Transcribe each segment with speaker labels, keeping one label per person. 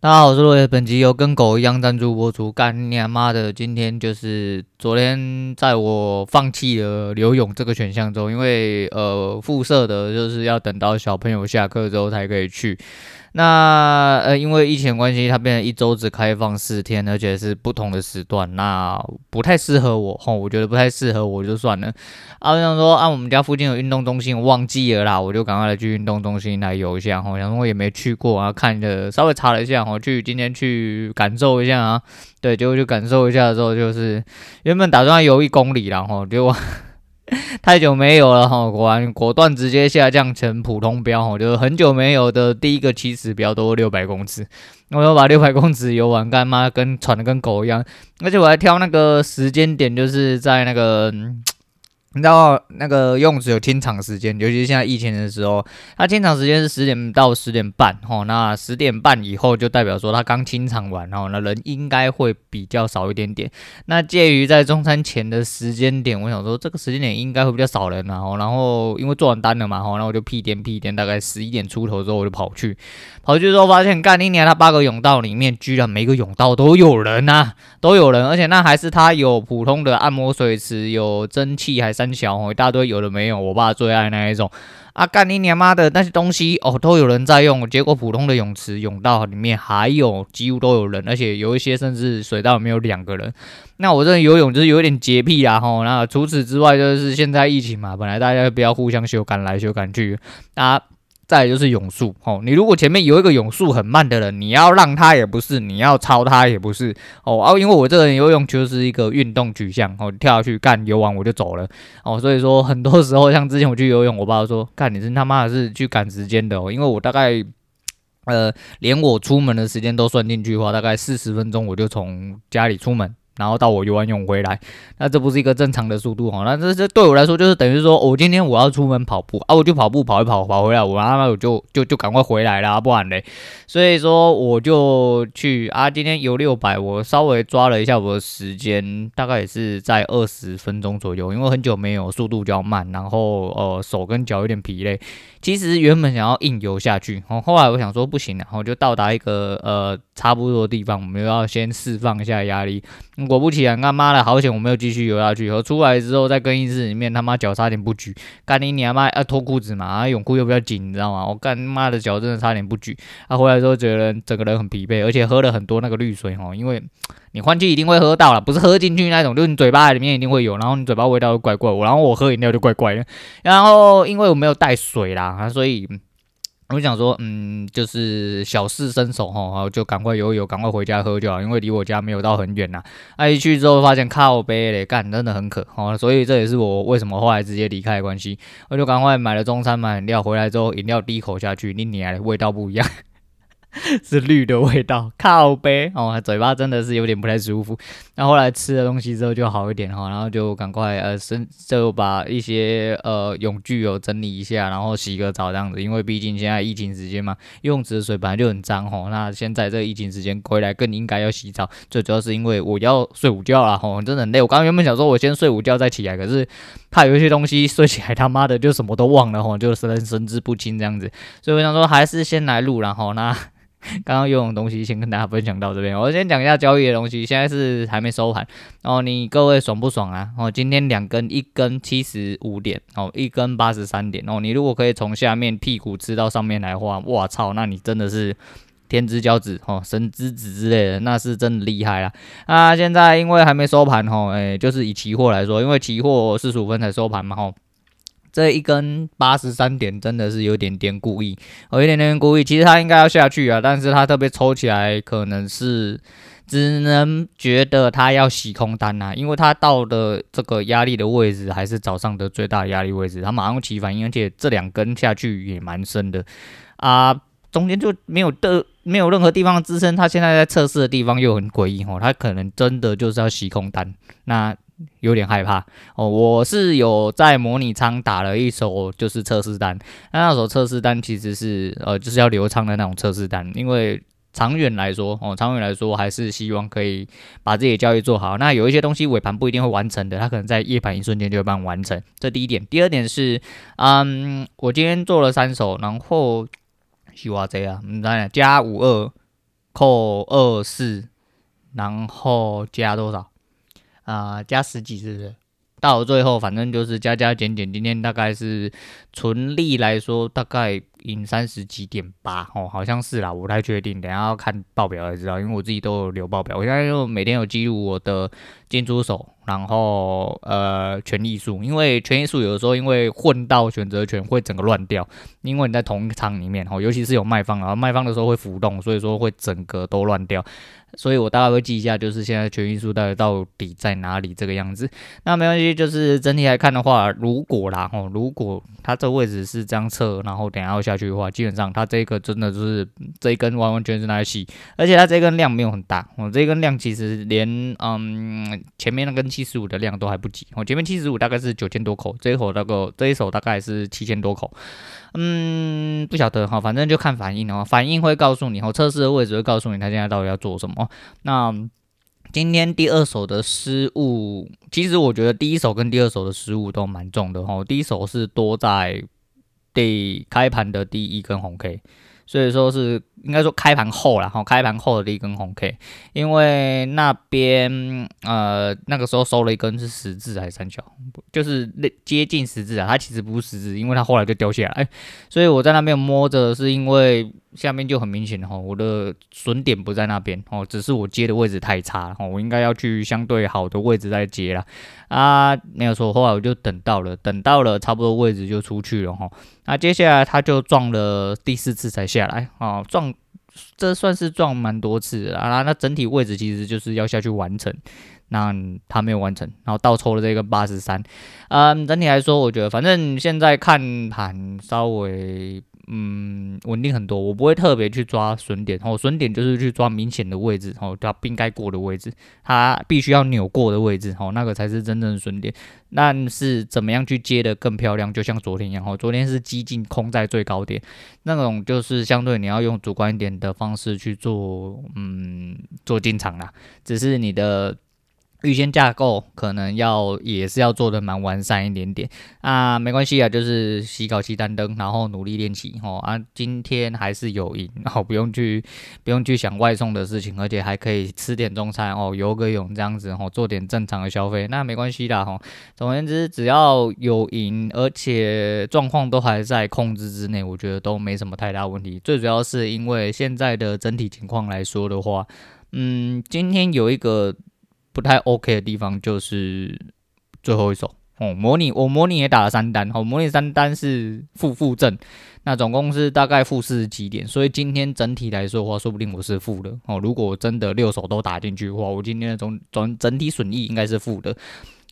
Speaker 1: 大家好，我是落叶。本集由跟狗一样赞助播出。干你妈的！今天就是昨天，在我放弃了游泳这个选项中，因为呃，附设的就是要等到小朋友下课之后才可以去。那呃，因为疫情关系，它变成一周只开放四天，而且是不同的时段，那不太适合我吼，我觉得不太适合我就算了。啊，我想说啊，我们家附近有运动中心，我忘记了啦，我就赶快来去运动中心来游一下吼。想说我也没去过啊，看着稍微查了一下我，去今天去感受一下啊，对，结果去感受一下之后，就是原本打算游一公里啦吼，结果。太久没有了哈，果然果断直接下降成普通标哈，就是很久没有的第一个起始标都六百公尺，我要把六百 公尺游完，干妈跟喘的跟狗一样，而且我还挑那个时间点，就是在那个。你知道那个游泳池有清场时间，尤其是现在疫情的时候，它清场时间是十点到十点半，吼，那十点半以后就代表说它刚清场完，吼，那人应该会比较少一点点。那介于在中餐前的时间点，我想说这个时间点应该会比较少人，然后，然后因为做完单了嘛，吼，然后我就屁颠屁颠，大概十一点出头之后我就跑去，跑去之后发现，干一年他八个泳道里面居然每个泳道都有人呐、啊，都有人，而且那还是它有普通的按摩水池，有蒸汽，还三。小哦，一大堆，有的没有，我爸最爱那一种啊！干你娘妈的那些东西哦，都有人在用。结果普通的泳池、泳道里面还有几乎都有人，而且有一些甚至水道里面有两个人。那我这游泳就是有点洁癖啊吼。那除此之外，就是现在疫情嘛，本来大家不要互相修，赶来修赶去啊。再就是泳速，哦，你如果前面有一个泳速很慢的人，你要让他也不是，你要超他也不是，哦啊，因为我这个人游泳就是一个运动取向，哦，跳下去干游完我就走了，哦，所以说很多时候像之前我去游泳，我爸说，干你是他妈的是去赶时间的哦，因为我大概，呃，连我出门的时间都算进去的话，大概四十分钟我就从家里出门。然后到我游完泳回来，那这不是一个正常的速度哈，那这这对我来说就是等于说，我今天我要出门跑步啊，我就跑步跑一跑跑回来，我他妈我就就就赶快回来了，不然嘞，所以说我就去啊，今天游六百，我稍微抓了一下我的时间，大概也是在二十分钟左右，因为很久没有，速度较慢，然后呃手跟脚有点疲累。其实原本想要硬游下去，后后来我想说不行了，然后就到达一个呃差不多的地方，我们又要先释放一下压力。果不其然，他妈的好险我没有继续游下去。和出来之后在更衣室里面，他妈脚差点不举。干你娘妈要脱裤子嘛？啊，泳裤又比较紧，你知道吗？我干妈的脚真的差点不举。他、啊、回来之后觉得整个人很疲惫，而且喝了很多那个绿水哦，因为你换气一定会喝到了，不是喝进去那种，就是你嘴巴里面一定会有，然后你嘴巴味道就怪怪。然后我喝饮料就怪怪的，然后因为我没有带水啦，所以。我想说，嗯，就是小事身手哈，就赶快游泳，赶快回家喝就好，因为离我家没有到很远呐。那一去之后发现靠北嘞，干真的很渴，哦，所以这也是我为什么后来直接离开的关系。我就赶快买了中餐，买饮料回来之后，饮料第一口下去，你你的味道不一样。是绿的味道，靠杯哦，嘴巴真的是有点不太舒服。那后来吃了东西之后就好一点哈，然后就赶快呃，身就把一些呃泳具有整理一下，然后洗个澡这样子。因为毕竟现在疫情时间嘛，游泳池的水本来就很脏哈。那现在这个疫情时间回来更应该要洗澡。最主要是因为我要睡午觉了哈，真的很累。我刚刚原本想说我先睡午觉再起来，可是怕有一些东西睡起来他妈的就什么都忘了哈，就是神神志不清这样子。所以我想说还是先来录然后那。刚刚游泳的东西先跟大家分享到这边，我先讲一下交易的东西。现在是还没收盘哦，你各位爽不爽啊？哦，今天两根，一根七十五点哦，一根八十三点哦。你如果可以从下面屁股吃到上面来的话，我操，那你真的是天之骄子哦，神之子之类的，那是真的厉害啦。啊，现在因为还没收盘哦，诶，就是以期货来说，因为期货四十五分才收盘嘛，吼。这一根八十三点真的是有点点故意，有点点故意。其实它应该要下去啊，但是它特别抽起来，可能是只能觉得它要洗空单啊，因为它到的这个压力的位置还是早上的最大压力位置，它马上起反应，而且这两根下去也蛮深的啊，中间就没有的没有任何地方支撑，它现在在测试的地方又很诡异哦，它可能真的就是要洗空单那。有点害怕哦，我是有在模拟仓打了一手就是测试单，那那手测试单其实是呃就是要流仓的那种测试单，因为长远来说哦，长远来说还是希望可以把自己的交易做好。那有一些东西尾盘不一定会完成的，它可能在夜盘一瞬间就会帮你完成。这第一点，第二点是，嗯，我今天做了三手，然后西瓜这样，嗯，加五二。扣二四，然后加多少？啊、加十几是不是？到最后，反正就是加加减减，今天大概是纯利来说，大概赢三十几点八哦，好像是啦，我不太确定，等下要看报表才知道，因为我自己都有留报表，我现在就每天有记录我的进出手，然后呃权益数，因为权益数有的时候因为混到选择权会整个乱掉，因为你在同一仓里面哦，尤其是有卖方，然后卖方的时候会浮动，所以说会整个都乱掉。所以我大概会记一下，就是现在全运数到底到底在哪里这个样子。那没关系，就是整体来看的话，如果啦哦，如果它这个位置是这样测，然后等下要下去的话，基本上它这个真的就是这一根完完全全是来洗，而且它这根量没有很大哦，这根量其实连嗯前面那根七十五的量都还不及哦，前面七十五大概是九千多口，这一口那个这一手大概是七千多口。嗯，不晓得哈，反正就看反应哦，反应会告诉你，哦，测试的位置会告诉你他现在到底要做什么。哦那今天第二手的失误，其实我觉得第一手跟第二手的失误都蛮重的哈。第一手是多在第开盘的第一根红 K。所以说是应该说开盘后了哈，开盘后的第一根红 K，因为那边呃那个时候收了一根是十字还是三角，就是那接近十字啊，它其实不是十字，因为它后来就掉下来，所以我在那边摸着是因为下面就很明显哈，我的损点不在那边哦，只是我接的位置太差了哦，我应该要去相对好的位置再接啦。啊，没有错，后来我就等到了，等到了差不多位置就出去了哈。那接下来他就撞了第四次才下来啊，撞这算是撞蛮多次啊。那整体位置其实就是要下去完成，那他没有完成，然后倒抽了这个八十三。嗯，整体来说，我觉得反正现在看盘稍微。嗯，稳定很多，我不会特别去抓损点，哦，损点就是去抓明显的位置，哦，它不应该过的位置，它必须要扭过的位置，哦，那个才是真正的损点。但是怎么样去接得更漂亮，就像昨天一样，哦，昨天是激进空在最高点，那种就是相对你要用主观一点的方式去做，嗯，做进场啦，只是你的。预先架构可能要也是要做的蛮完善一点点啊，没关系啊，就是洗稿期单灯，然后努力练习哦啊，今天还是有赢，然 后不用去不用去想外送的事情，而且还可以吃点中餐哦，游个泳这样子哦，做点正常的消费，那没关系的哈。总而言之，只要有赢，而且状况都还在控制之内，我觉得都没什么太大问题。最主要是因为现在的整体情况来说的话，嗯，今天有一个。不太 OK 的地方就是最后一手哦，模拟我模拟也打了三单，哦，模拟三单是负负正，那总共是大概负四十几点，所以今天整体来说的话，说不定我是负的哦。如果真的六手都打进去的话，我今天的总总整体损益应该是负的。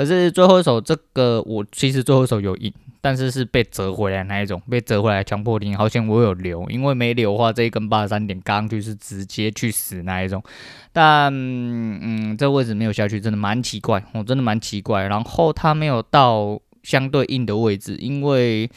Speaker 1: 可是最后一首这个我其实最后一首有印。但是是被折回来那一种，被折回来强迫停，好像我有留，因为没留的话，这一根八十三点刚就是直接去死那一种。但嗯，这位置没有下去，真的蛮奇怪，我、真的蛮奇怪。然后它没有到相对应的位置，因为。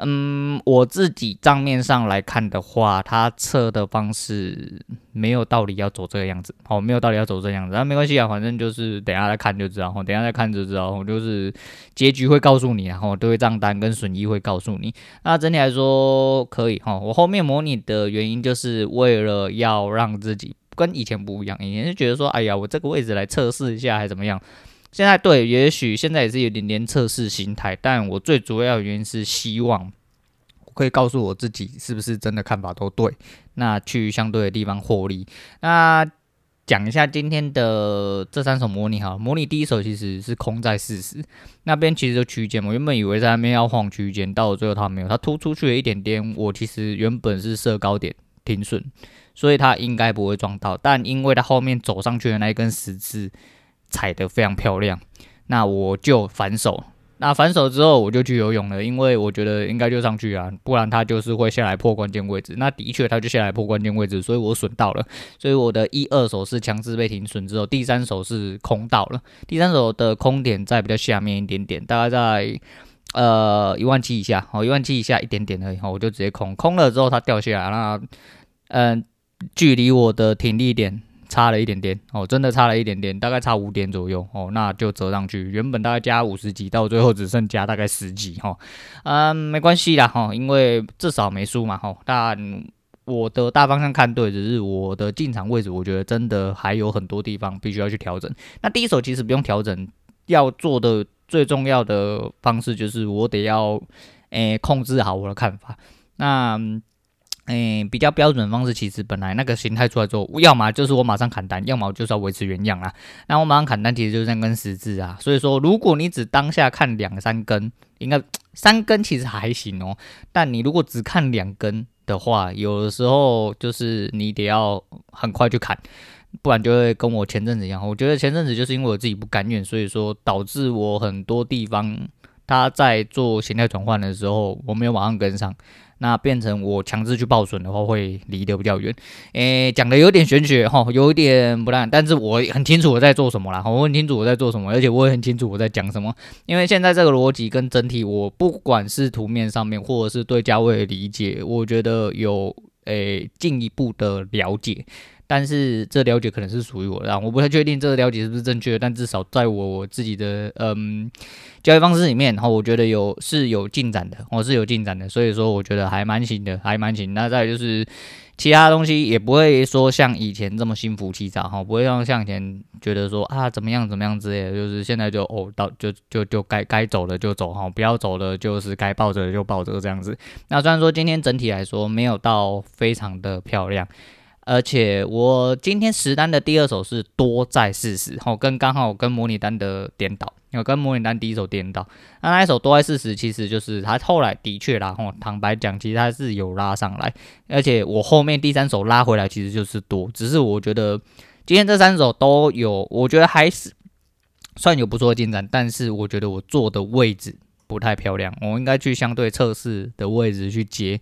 Speaker 1: 嗯，我自己账面上来看的话，他测的方式没有道理要走这个样子，好，没有道理要走这样子，那没关系啊，反正就是等下再看就知道，等下再看就知道，就是结局会告诉你，然后对账单跟损益会告诉你。那整体来说可以哈，我后面模拟的原因就是为了要让自己跟以前不一样，以前是觉得说，哎呀，我这个位置来测试一下还怎么样。现在对，也许现在也是有点点测试心态，但我最主要的原因是希望我可以告诉我自己是不是真的看法都对，那去相对的地方获利。那讲一下今天的这三手模拟哈，模拟第一手其实是空在四十那边，其实就区间，我原本以为在那边要晃区间，到了最后它没有，它突出去了一点点。我其实原本是设高点停损，所以它应该不会撞到，但因为它后面走上去的那一根十字。踩得非常漂亮，那我就反手。那反手之后，我就去游泳了，因为我觉得应该就上去啊，不然他就是会下来破关键位置。那的确，他就下来破关键位置，所以我损到了。所以我的一二手是强制被停损之后，第三手是空到了。第三手的空点在比较下面一点点，大概在呃一万七以下，哦，一万七以下一点点而已，我就直接空。空了之后，它掉下来，那嗯、距离我的停利点。差了一点点哦，真的差了一点点，大概差五点左右哦，那就折上去。原本大概加五十几，到最后只剩加大概十几哈，嗯，没关系啦哈，因为至少没输嘛哈。但我的大方向看对，只是我的进场位置，我觉得真的还有很多地方必须要去调整。那第一手其实不用调整，要做的最重要的方式就是我得要诶、控制好我的看法。那诶、比较标准的方式，其实本来那个形态出来之后，要么就是我马上砍单，要么就是要维持原样啦。那我马上砍单，其实就是三根十字啊。所以说，如果你只当下看两三根，应该三根其实还行哦。但你如果只看两根，的话，有的时候就是你得要很快去砍，不然就会跟我前阵子一样。我觉得前阵子就是因为我自己不甘愿，所以说导致我很多地方他在做形态转换的时候，我没有马上跟上。那变成我强制去报损的话，会离得比较远。诶、讲的有点玄学哈，有一点不烂，但是我很清楚我在做什么啦，我很清楚我在做什么，而且我也很清楚我在讲什么。因为现在这个逻辑跟整体，我不管是图面上面，或者是对价位的理解，我觉得有诶进一步的了解。但是这了解可能是属于我的，我不太确定这个了解是不是正确的，但至少在我我自己的嗯交易方式里面，然后我觉得有是有进展的，我是有进展的，所以说我觉得还蛮行的，还蛮行。那再就是其他东西也不会说像以前这么心浮气躁哈，不会像像以前觉得说啊怎么样怎么样之类的，就是现在就哦到就就就该该走的就走哈，不要走的就是该抱着就抱着这样子。那虽然说今天整体来说没有到非常的漂亮。而且我今天实单的第二手是多在四十，吼，跟刚好跟模拟单的颠倒，有跟模拟单第一手颠倒。那那一手多在四十，其实就是他后来的确啦，吼，坦白讲，其实他是有拉上来。而且我后面第三手拉回来，其实就是多，只是我觉得今天这三手都有，我觉得还是算有不错的进展，但是我觉得我坐的位置不太漂亮，我应该去相对测试的位置去接。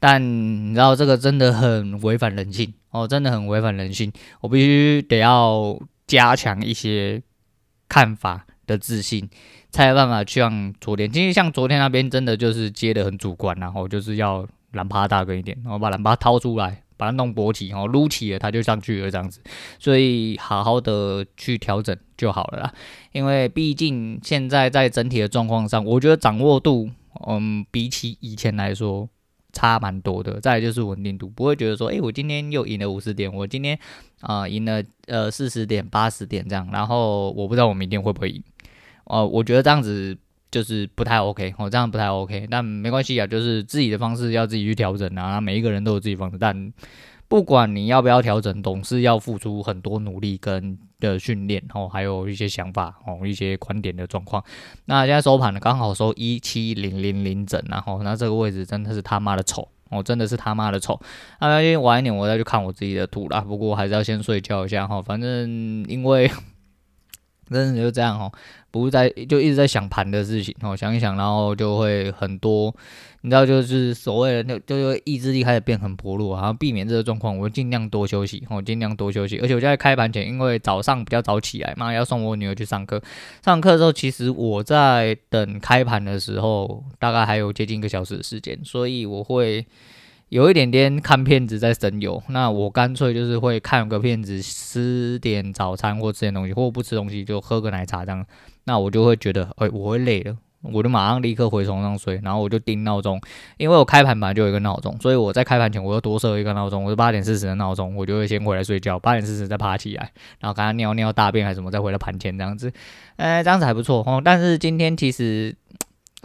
Speaker 1: 但你知道这个真的很违反人性哦，真的很违反人性。我必须得要加强一些看法的自信，才有办法去像昨天。其实像昨天那边真的就是接的很主观，然后就是要蓝趴大根一点，然后把蓝趴掏出来，把它弄勃起，然后撸起了它就上去了这样子。所以好好的去调整就好了啦。因为毕竟现在在整体的状况上，我觉得掌握度，嗯，比起以前来说。差蛮多的，再就是稳定度，不会觉得说，诶、我今天又赢了五十点，我今天啊赢、了呃四十点、八十点这样，然后我不知道我明天会不会赢，哦、呃，我觉得这样子就是不太 OK，哦，这样不太 OK，但没关系啊，就是自己的方式要自己去调整啊，每一个人都有自己方式，但。不管你要不要调整，总是要付出很多努力跟的训练哦，还有一些想法哦，一些观点的状况。那现在收盘呢，刚好收一七零零零整，然后那这个位置真的是他妈的丑哦，真的是他妈的丑。那因为晚一点我再去看我自己的图啦，不过还是要先睡觉一下哈，反正因为。真的就这样哦，不是在就一直在想盘的事情哦，想一想，然后就会很多，你知道，就是所谓的那，就意志力开始变很薄弱，然后避免这个状况，我尽量多休息哦，尽量多休息。而且我在开盘前，因为早上比较早起来嘛，要送我女儿去上课，上课的时候，其实我在等开盘的时候，大概还有接近一个小时的时间，所以我会。有一点点看片子在神游，那我干脆就是会看个片子，吃点早餐或吃点东西，或不吃东西就喝个奶茶这样。那我就会觉得，哎、我会累了，我就马上立刻回床上睡，然后我就定闹钟，因为我开盘本来就有一个闹钟，所以我在开盘前我又多设一个闹钟，我是八点四十的闹钟，我就会先回来睡觉，八点四十再爬起来，然后刚刚尿尿大便还是什么，再回到盘前这样子，哎、这样子还不错哦。但是今天其实。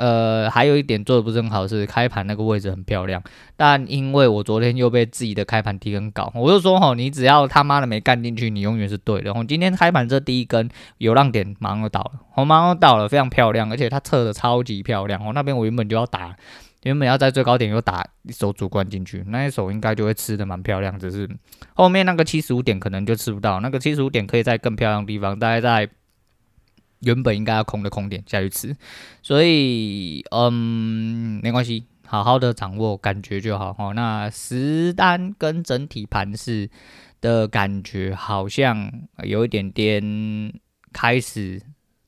Speaker 1: 呃，还有一点做的不是很好，是开盘那个位置很漂亮，但因为我昨天又被自己的开盘低跟搞，我就说吼，你只要他妈的没干进去，你永远是对的。然后今天开盘这第一根有浪点，马上就倒了，我马上就倒了，非常漂亮，而且它测的超级漂亮。哦，那边我原本就要打，原本要在最高点又打一手主观进去，那一手应该就会吃的蛮漂亮，只是后面那个七十五点可能就吃不到，那个七十五点可以在更漂亮的地方，大概在。原本应该要空的空点下去吃，所以嗯，没关系，好好的掌握感觉就好哈。那实单跟整体盘势的感觉好像有一点点开始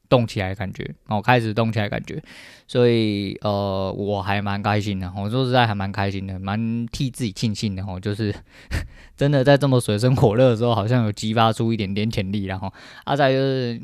Speaker 1: 动起来的感觉哦，开始动起来感觉，所以呃，我还蛮开心的。我说实在还蛮开心的，蛮替自己庆幸的哦，就是 真的在这么水深火热的时候，好像有激发出一点点潜力，然后啊，再就是。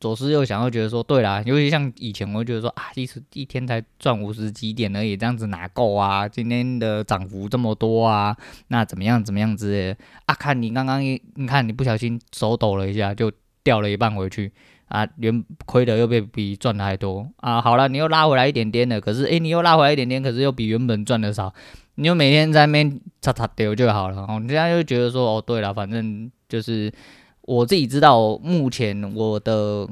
Speaker 1: 左思右想，又觉得说，对啦，尤其像以前，我会觉得说啊，一时一天才赚五十几点而已，这样子哪够啊？今天的涨幅这么多啊，那怎么样怎么样之类的啊？看你刚刚一，你看你不小心手抖了一下，就掉了一半回去啊，原亏的又被比赚的还多啊。好了，你又拉回来一点点的，可是诶，你又拉回来一点点，可是又比原本赚的少，你就每天在那边擦擦丢就好了。哦，你现在就觉得说，哦，对了，反正就是。我自己知道目前我的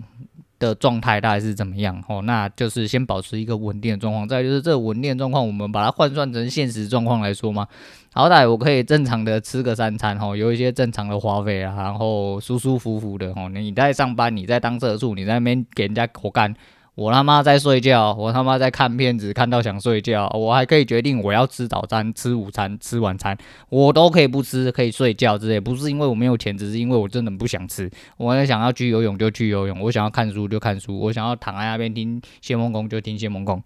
Speaker 1: 的状态大概是怎么样哦，那就是先保持一个稳定的状况。再就是这稳定的状况，我们把它换算成现实状况来说嘛，好歹我可以正常的吃个三餐哦，有一些正常的花费啊，然后舒舒服服的哦。你在上班，你在当社畜，你在那边给人家活干。我他妈在睡觉，我他妈在看片子，看到想睡觉，我还可以决定我要吃早餐、吃午餐、吃晚餐，我都可以不吃，可以睡觉之类。不是因为我没有钱，只是因为我真的不想吃。我也想要去游泳就去游泳，我想要看书就看书，我想要躺在那边听谢梦工就听谢梦工。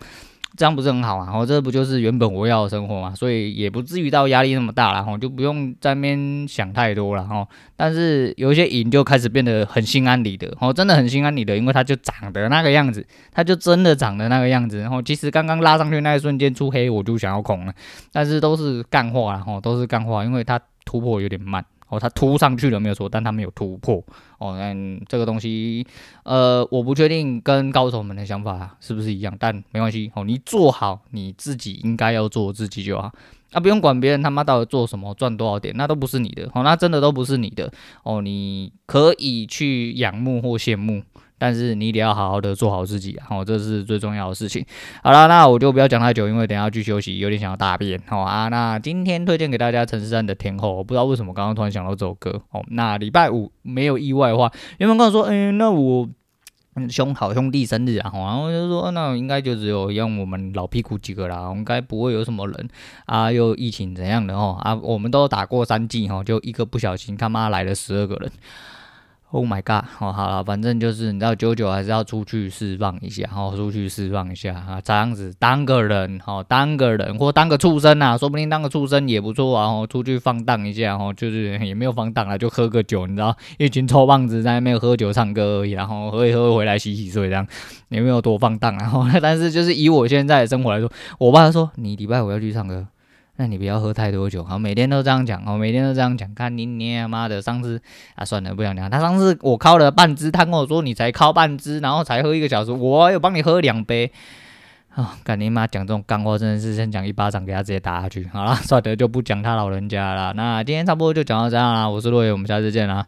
Speaker 1: 这样不是很好啊？哦，这不就是原本我要的生活嘛？所以也不至于到压力那么大了哈，就不用在那边想太多了哈。但是有一些瘾就开始变得很心安理得哦，真的很心安理得，因为它就长得那个样子，它就真的长得那个样子。然后其实刚刚拉上去那一瞬间出黑，我就想要空了，但是都是干话啦，哈，都是干话，因为它突破有点慢。哦，它突上去了没有错，但它没有突破。哦，嗯，这个东西，呃，我不确定跟高手们的想法是不是一样，但没关系。哦，你做好你自己应该要做自己就好，啊，不用管别人他妈到底做什么，赚多少点，那都不是你的。哦，那真的都不是你的。哦，你可以去仰慕或羡慕。但是你得要好好的做好自己，哦，这是最重要的事情。好了，那我就不要讲太久，因为等下去休息，有点想要大便。好啊，那今天推荐给大家陈势安的《天后》，我不知道为什么刚刚突然想到这首歌。哦，那礼拜五没有意外的话，原本跟我说，哎、那我兄好兄弟生日啊，然后就说，那应该就只有用我们老屁股几个啦，应该不会有什么人啊，又疫情怎样的哦啊，我们都打过三剂哈，就一个不小心他妈来了十二个人。Oh my god！哦，好了，反正就是你知道，九九还是要出去释放一下，好，出去释放一下啊，这样子当个人，好，当个人或当个畜生啊，说不定当个畜生也不错啊，哦，出去放荡一下，哦，就是 也没有放荡啊，就喝个酒，你知道，一群臭棒子在那边喝酒唱歌而已，然后喝一喝回来洗洗睡，这样也没有多放荡，然后，但是就是以我现在的生活来说，我爸说你礼拜五要去唱歌。那你不要喝太多酒，好，每天都这样讲，哦，每天都这样讲，看你你妈的上次啊，算了，不想讲。他上次我靠了半支，他跟我说你才靠半支，然后才喝一个小时，我有帮你喝两杯，啊，干你妈讲这种干货，真的是先讲一巴掌给他直接打下去。好了，算了，就不讲他老人家了。那今天差不多就讲到这样啦，我是洛爷，我们下次见啦。